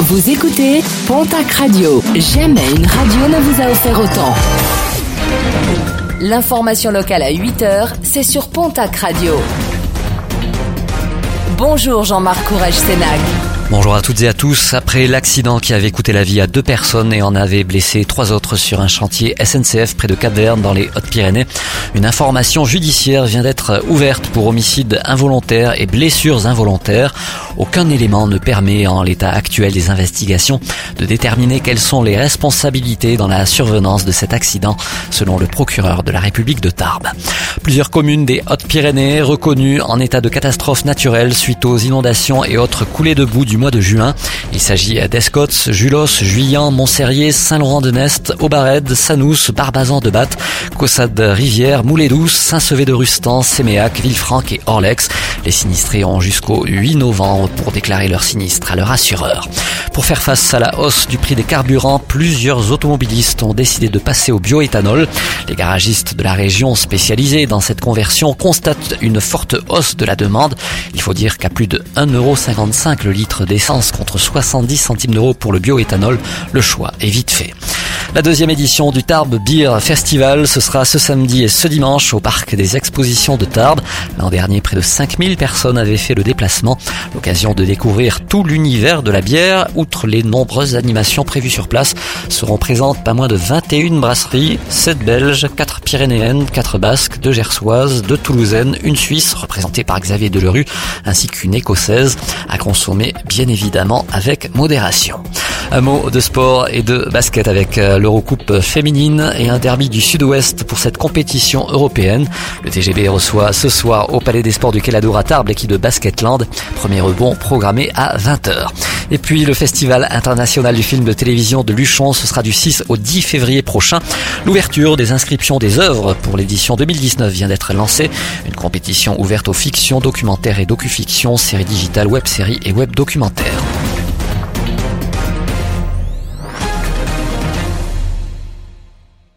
Vous écoutez Pontac Radio. Jamais une radio ne vous a offert autant. L'information locale à 8h, c'est sur Pontac Radio. Bonjour Jean-Marc Courage Sénac. Bonjour à toutes et à tous. Après l'accident qui avait coûté la vie à deux personnes et en avait blessé trois autres sur un chantier SNCF près de Cap-Verne dans les Hautes-Pyrénées, une information judiciaire vient d'être ouverte pour homicide involontaire et blessures involontaires. Aucun élément ne permet en l'état actuel des investigations de déterminer quelles sont les responsabilités dans la survenance de cet accident, selon le procureur de la République de Tarbes. Plusieurs communes des Hautes-Pyrénées reconnues en état de catastrophe naturelle suite aux inondations et autres coulées de boue du mois de juin. Il s'agit d'Escots, Julos, Juillan, Montserrier, Saint-Laurent-de-Nest, Aubared, Sanous, Barbazan de Batte, Cossade Rivière, Moulet-Douce, Saint-Sevé de Rustan, Séméac, Villefranc et Orlex. Les sinistrés ont jusqu'au 8 novembre pour déclarer leur sinistre à leur assureur. Pour faire face à la hausse du prix des carburants, plusieurs automobilistes ont décidé de passer au bioéthanol. Les garagistes de la région spécialisés dans cette conversion constatent une forte hausse de la demande. Il faut dire qu'à plus de 1,55€ le litre d'essence contre 70 centimes d'euros pour le bioéthanol, le choix est vite fait. La deuxième édition du Tarbes Beer Festival, ce sera ce samedi et ce dimanche au parc des expositions de Tarbes. L'an dernier, près de 5000 personnes avaient fait le déplacement. L'occasion de découvrir tout l'univers de la bière. Outre les nombreuses animations prévues sur place, seront présentes pas moins de 21 brasseries, 7 belges, 4 pyrénéennes, 4 basques, 2 gersoises, 2 toulousaines, une suisse représentée par Xavier Delerue, ainsi qu'une écossaise à consommer bien évidemment avec modération. Un mot de sport et de basket avec euh, l'Eurocoupe féminine et un derby du Sud-Ouest pour cette compétition européenne. Le TGB reçoit ce soir au Palais des Sports du Kéladour à Tarbes l'équipe de Basketland. Premier rebond programmé à 20h. Et puis le Festival international du film de télévision de Luchon, ce sera du 6 au 10 février prochain. L'ouverture des inscriptions des œuvres pour l'édition 2019 vient d'être lancée. Une compétition ouverte aux fictions, documentaires et docu-fictions, séries digitales, web-séries et web documentaires.